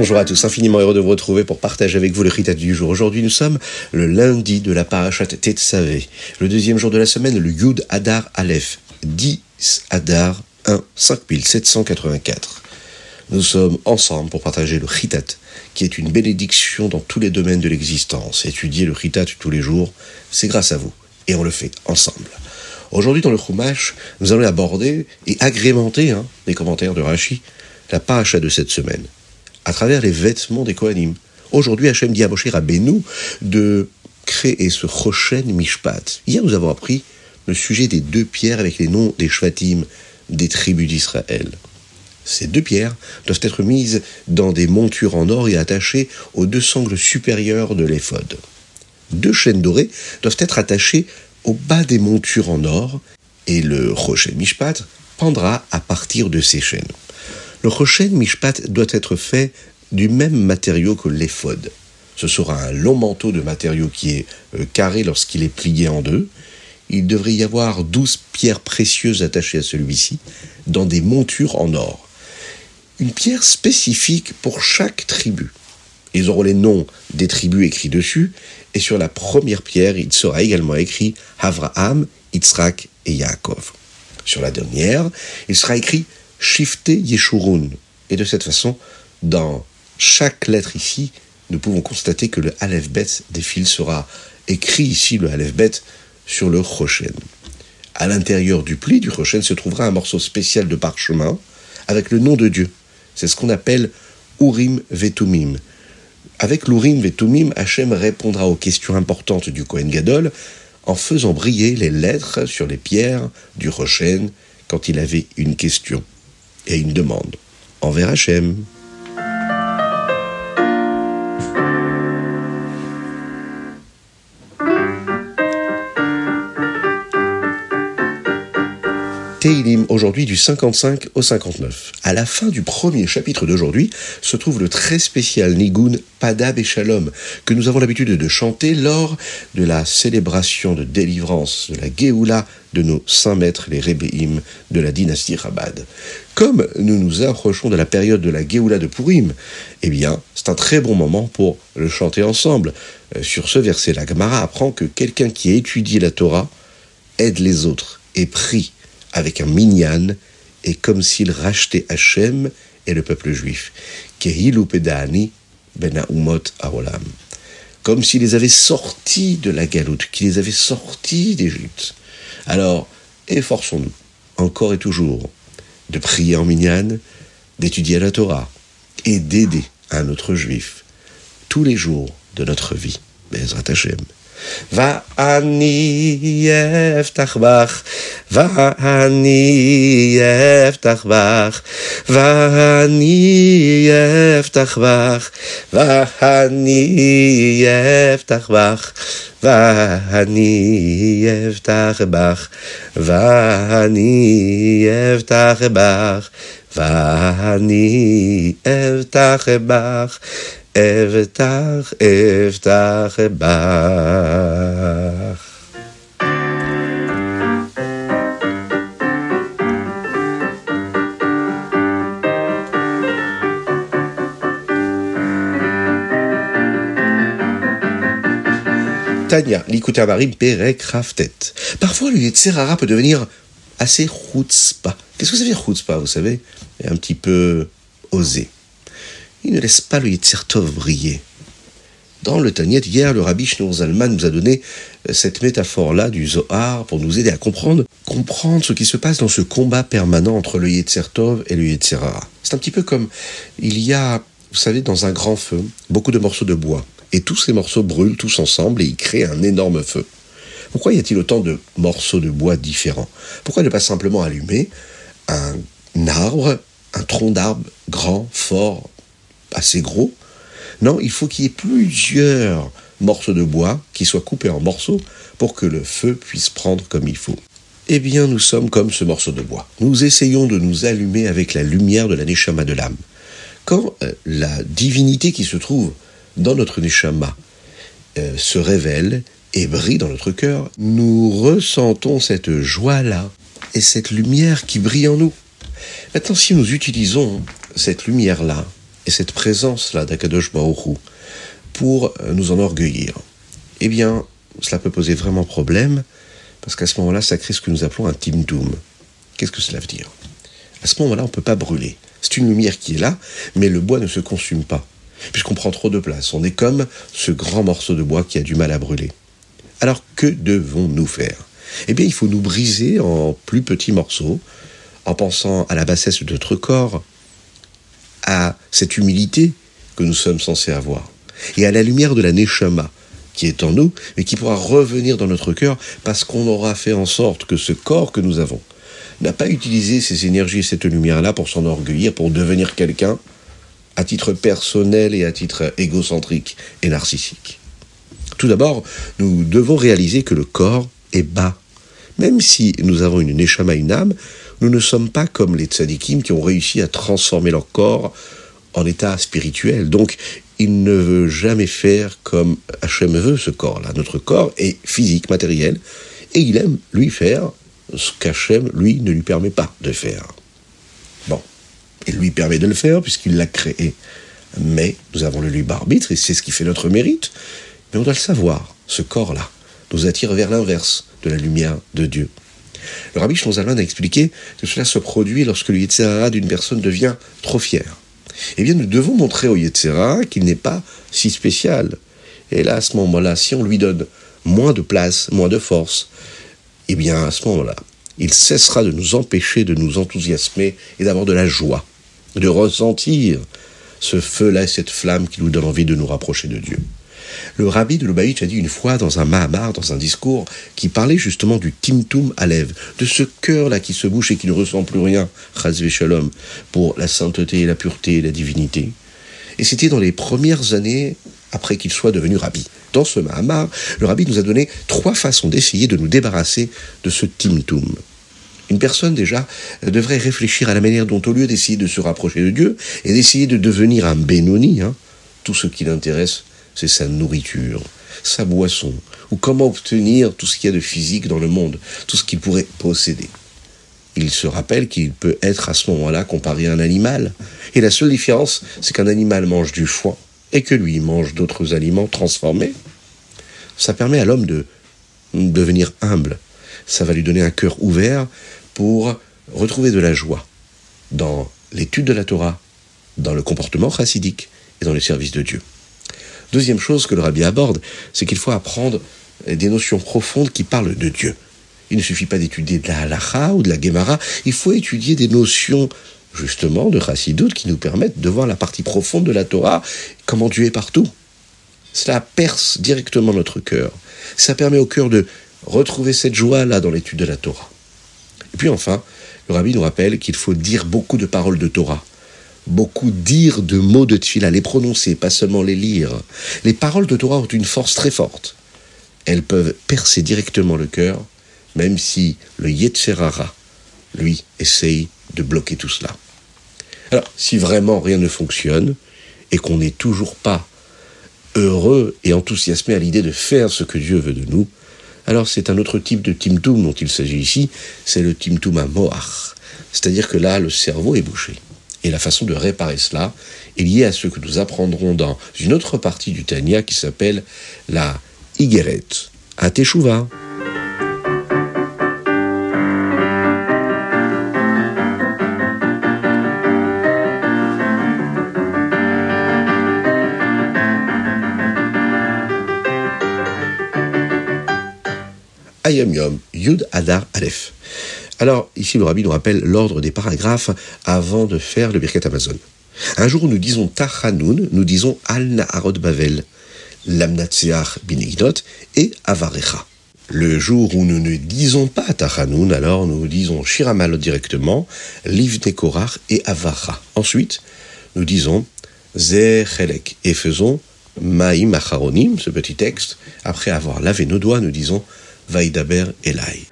Bonjour à tous, infiniment heureux de vous retrouver pour partager avec vous le Ritat du jour. Aujourd'hui, nous sommes le lundi de la Parashat Tetsavé, le deuxième jour de la semaine, le Yud Adar Aleph, 10 Adar 1, 5784. Nous sommes ensemble pour partager le Ritat, qui est une bénédiction dans tous les domaines de l'existence. Étudier le Ritat tous les jours, c'est grâce à vous, et on le fait ensemble. Aujourd'hui, dans le Chumash, nous allons aborder et agrémenter hein, les commentaires de Rashi, la paracha de cette semaine à travers les vêtements des Kohanim. Aujourd'hui, Hachem dit à Moshe Rabbeinu de créer ce Choshen Mishpat. Hier, nous avons appris le sujet des deux pierres avec les noms des Shvatim, des tribus d'Israël. Ces deux pierres doivent être mises dans des montures en or et attachées aux deux sangles supérieurs de l'éphod. Deux chaînes dorées doivent être attachées au bas des montures en or et le Choshen Mishpat pendra à partir de ces chaînes. Le Choshen Mishpat doit être fait du même matériau que l'éphod. Ce sera un long manteau de matériau qui est euh, carré lorsqu'il est plié en deux. Il devrait y avoir douze pierres précieuses attachées à celui-ci, dans des montures en or. Une pierre spécifique pour chaque tribu. Ils auront les noms des tribus écrits dessus, et sur la première pierre, il sera également écrit Avraham, Yitzhak et Yaakov. Sur la dernière, il sera écrit shifté Yeshurun. Et de cette façon, dans chaque lettre ici, nous pouvons constater que le Aleph Bet des fils sera écrit ici, le Aleph Bet, sur le Rochen. À l'intérieur du pli du Rochen se trouvera un morceau spécial de parchemin avec le nom de Dieu. C'est ce qu'on appelle Urim Vetumim. Avec l'Urim Vetumim, Hachem répondra aux questions importantes du Kohen Gadol en faisant briller les lettres sur les pierres du Rochen quand il avait une question et une demande envers Hachem. Teilim aujourd'hui du 55 au 59. À la fin du premier chapitre d'aujourd'hui se trouve le très spécial Nigun Padab et Shalom que nous avons l'habitude de chanter lors de la célébration de délivrance de la Géoula de nos saints maîtres les Rebbeim de la dynastie Rabad. Comme nous nous approchons de la période de la Géoula de Purim, eh bien, c'est un très bon moment pour le chanter ensemble. Euh, sur ce verset, la Gemara apprend que quelqu'un qui a étudié la Torah aide les autres et prie avec un minyan et comme s'il rachetait Hachem et le peuple juif. Aolam. Comme s'il les avait sortis de la galoute, qu'il les avait sortis d'Égypte. Alors, efforçons-nous, encore et toujours, de prier en minyan, d'étudier la Torah et d'aider un autre juif tous les jours de notre vie. Bezrat Hashem. ואני אפתח בך, ואני אפתח בך, ואני אפתח בך, ואני אפתח בך, ואני אפתח בך, ואני אפתח בך, ואני אפתח בך. Evtach, Evtach, Bach. Tania, Marim, Perek, Raftet. Parfois, le Yetzerara peut devenir assez chutzpah. Qu'est-ce que ça veut dire chutzpah, vous savez? Un petit peu osé il ne laisse pas le Yitzhak briller. Dans le Tanyet, hier, le rabbi Shneur Zalman nous a donné euh, cette métaphore-là du Zohar pour nous aider à comprendre, comprendre ce qui se passe dans ce combat permanent entre le Yetzertov et le Yetzerara. C'est un petit peu comme il y a, vous savez, dans un grand feu, beaucoup de morceaux de bois. Et tous ces morceaux brûlent tous ensemble et ils créent un énorme feu. Pourquoi y a-t-il autant de morceaux de bois différents? Pourquoi ne pas simplement allumer un arbre, un tronc d'arbre grand, fort, assez gros. Non, il faut qu'il y ait plusieurs morceaux de bois qui soient coupés en morceaux pour que le feu puisse prendre comme il faut. Eh bien, nous sommes comme ce morceau de bois. Nous essayons de nous allumer avec la lumière de la Neshama de l'âme. Quand euh, la divinité qui se trouve dans notre Neshama euh, se révèle et brille dans notre cœur, nous ressentons cette joie-là et cette lumière qui brille en nous. Maintenant, si nous utilisons cette lumière-là et cette présence-là d'Akadosh Baruch pour nous enorgueillir, eh bien, cela peut poser vraiment problème, parce qu'à ce moment-là, ça crée ce que nous appelons un timdoum. Qu'est-ce que cela veut dire? À ce moment-là, on ne peut pas brûler. C'est une lumière qui est là, mais le bois ne se consume pas, puisqu'on prend trop de place. On est comme ce grand morceau de bois qui a du mal à brûler. Alors que devons-nous faire? Eh bien, il faut nous briser en plus petits morceaux, en pensant à la bassesse de notre corps, à cette humilité que nous sommes censés avoir, et à la lumière de la Neshama, qui est en nous, mais qui pourra revenir dans notre cœur parce qu'on aura fait en sorte que ce corps que nous avons n'a pas utilisé ces énergies et cette lumière-là pour s'enorgueillir, pour devenir quelqu'un à titre personnel et à titre égocentrique et narcissique. Tout d'abord, nous devons réaliser que le corps est bas. Même si nous avons une neshama, une âme, nous ne sommes pas comme les tzadikim qui ont réussi à transformer leur corps en état spirituel. Donc, il ne veut jamais faire comme Hachem veut ce corps-là. Notre corps est physique, matériel, et il aime, lui, faire ce qu'Hachem, lui, ne lui permet pas de faire. Bon, il lui permet de le faire puisqu'il l'a créé. Mais nous avons le libre arbitre, et c'est ce qui fait notre mérite. Mais on doit le savoir, ce corps-là nous attire vers l'inverse de la lumière de Dieu. Le rabbi Shonzalman a expliqué que cela se produit lorsque le Yetzirah d'une personne devient trop fier eh bien nous devons montrer au Yetzera qu'il n'est pas si spécial. Et là, à ce moment-là, si on lui donne moins de place, moins de force, eh bien à ce moment-là, il cessera de nous empêcher de nous enthousiasmer et d'avoir de la joie, de ressentir ce feu-là et cette flamme qui nous donne envie de nous rapprocher de Dieu. Le rabbi de Lubavitch a dit une fois dans un Mahamar, dans un discours, qui parlait justement du Timtum Alev, de ce cœur-là qui se bouche et qui ne ressent plus rien, Chazve Shalom, pour la sainteté, la pureté et la divinité. Et c'était dans les premières années après qu'il soit devenu rabbi. Dans ce Mahamar, le rabbi nous a donné trois façons d'essayer de nous débarrasser de ce Timtum. Une personne déjà devrait réfléchir à la manière dont, au lieu d'essayer de se rapprocher de Dieu et d'essayer de devenir un Benoni, hein, tout ce qui l'intéresse, c'est sa nourriture, sa boisson, ou comment obtenir tout ce qu'il y a de physique dans le monde, tout ce qu'il pourrait posséder. Il se rappelle qu'il peut être à ce moment-là comparé à un animal. Et la seule différence, c'est qu'un animal mange du foin et que lui mange d'autres aliments transformés. Ça permet à l'homme de devenir humble. Ça va lui donner un cœur ouvert pour retrouver de la joie dans l'étude de la Torah, dans le comportement chassidique et dans le service de Dieu. Deuxième chose que le rabbi aborde, c'est qu'il faut apprendre des notions profondes qui parlent de Dieu. Il ne suffit pas d'étudier de la halacha ou de la gemara, il faut étudier des notions justement de chassidout qui nous permettent de voir la partie profonde de la Torah, comment Dieu est partout. Cela perce directement notre cœur. Ça permet au cœur de retrouver cette joie-là dans l'étude de la Torah. Et puis enfin, le rabbi nous rappelle qu'il faut dire beaucoup de paroles de Torah beaucoup dire de mots de Tfila, les prononcer, pas seulement les lire. Les paroles de Torah ont une force très forte. Elles peuvent percer directement le cœur, même si le Yetzerara, lui, essaye de bloquer tout cela. Alors, si vraiment rien ne fonctionne, et qu'on n'est toujours pas heureux et enthousiasmé à l'idée de faire ce que Dieu veut de nous, alors c'est un autre type de timtum dont il s'agit ici, c'est le timtum à Moach. C'est-à-dire que là, le cerveau est bouché. Et la façon de réparer cela est liée à ce que nous apprendrons dans une autre partie du Tania qui s'appelle la Igeret, à Teshuvah. Ayam Yom, Yud Adar Aleph. Alors, ici, le rabbi nous rappelle l'ordre des paragraphes avant de faire le Birkat Amazon. Un jour nous disons Tachanoun, nous disons Al Naharot Bavel, Lamnatseach Binignot et Avarecha. Le jour où nous ne disons pas Tachanoun, alors nous disons Shiramalot directement, Livne Korach et Avacha. Ensuite, nous disons Zechelek et faisons Maïm Acharonim, ce petit texte. Après avoir lavé nos doigts, nous disons Vaidaber Elai.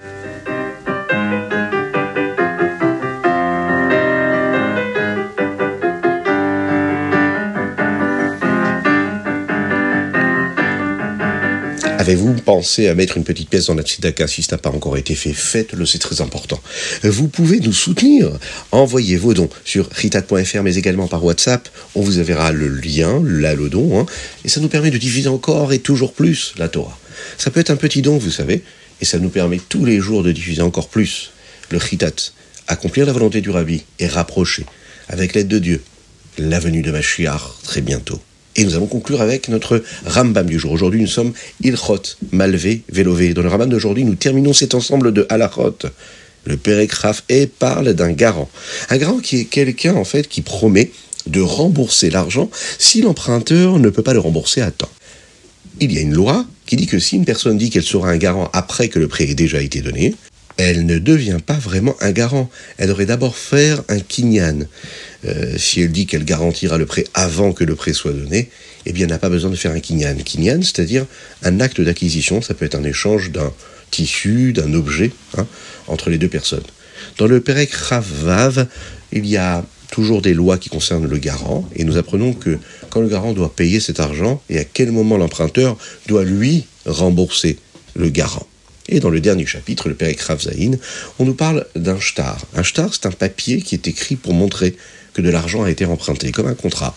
Avez-vous pensé à mettre une petite pièce dans la tzedaka Si ce n'a pas encore été fait, faites-le, c'est très important. Vous pouvez nous soutenir. Envoyez vos dons sur ritat.fr, mais également par WhatsApp. On vous enverra le lien, là le don, hein, et ça nous permet de diffuser encore et toujours plus la Torah. Ça peut être un petit don, vous savez, et ça nous permet tous les jours de diffuser encore plus le ritat, accomplir la volonté du rabbi et rapprocher, avec l'aide de Dieu, la venue de Mashiach très bientôt. Et nous allons conclure avec notre Rambam du jour. Aujourd'hui, nous sommes Ilchot, Malvé, Vélové. Dans le Rambam d'aujourd'hui, nous terminons cet ensemble de Halachot. Le Pérégraphe et parle d'un garant. Un garant qui est quelqu'un, en fait, qui promet de rembourser l'argent si l'emprunteur ne peut pas le rembourser à temps. Il y a une loi qui dit que si une personne dit qu'elle sera un garant après que le prêt ait déjà été donné, elle ne devient pas vraiment un garant. Elle devrait d'abord faire un kinyan. Euh, si elle dit qu'elle garantira le prêt avant que le prêt soit donné, eh bien, elle n'a pas besoin de faire un kinyan. Kinyan, c'est-à-dire un acte d'acquisition, ça peut être un échange d'un tissu, d'un objet, hein, entre les deux personnes. Dans le Perek Ravav, il y a toujours des lois qui concernent le garant, et nous apprenons que quand le garant doit payer cet argent, et à quel moment l'emprunteur doit lui rembourser le garant. Et dans le dernier chapitre, le Père Rav on nous parle d'un shtar. Un shtar, c'est un papier qui est écrit pour montrer que de l'argent a été emprunté, comme un contrat,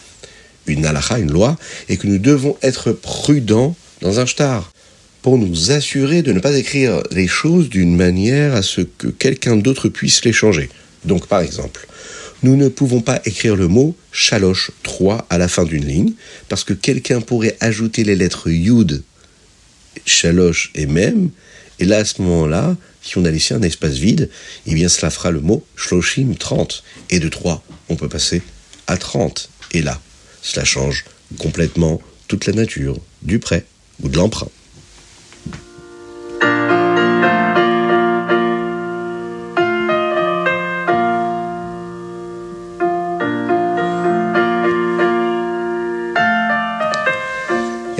une halakha, une loi, et que nous devons être prudents dans un shtar pour nous assurer de ne pas écrire les choses d'une manière à ce que quelqu'un d'autre puisse les changer. Donc par exemple, nous ne pouvons pas écrire le mot chaloche 3 à la fin d'une ligne, parce que quelqu'un pourrait ajouter les lettres yud, chaloche et même, et là, à ce moment-là, si on a laissé un espace vide, eh bien, cela fera le mot shloshim 30. Et de 3, on peut passer à 30. Et là, cela change complètement toute la nature du prêt ou de l'emprunt.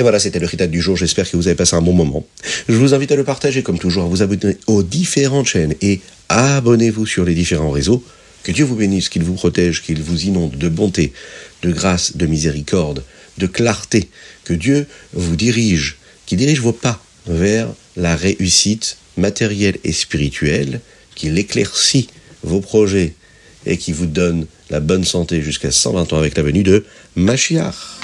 Et voilà, c'était le Ritat du jour. J'espère que vous avez passé un bon moment. Je vous invite à le partager, comme toujours, à vous abonner aux différentes chaînes et abonnez-vous sur les différents réseaux. Que Dieu vous bénisse, qu'il vous protège, qu'il vous inonde de bonté, de grâce, de miséricorde, de clarté. Que Dieu vous dirige, qu'il dirige vos pas vers la réussite matérielle et spirituelle, qu'il éclaircit vos projets et qui vous donne la bonne santé jusqu'à 120 ans avec la venue de Machiach.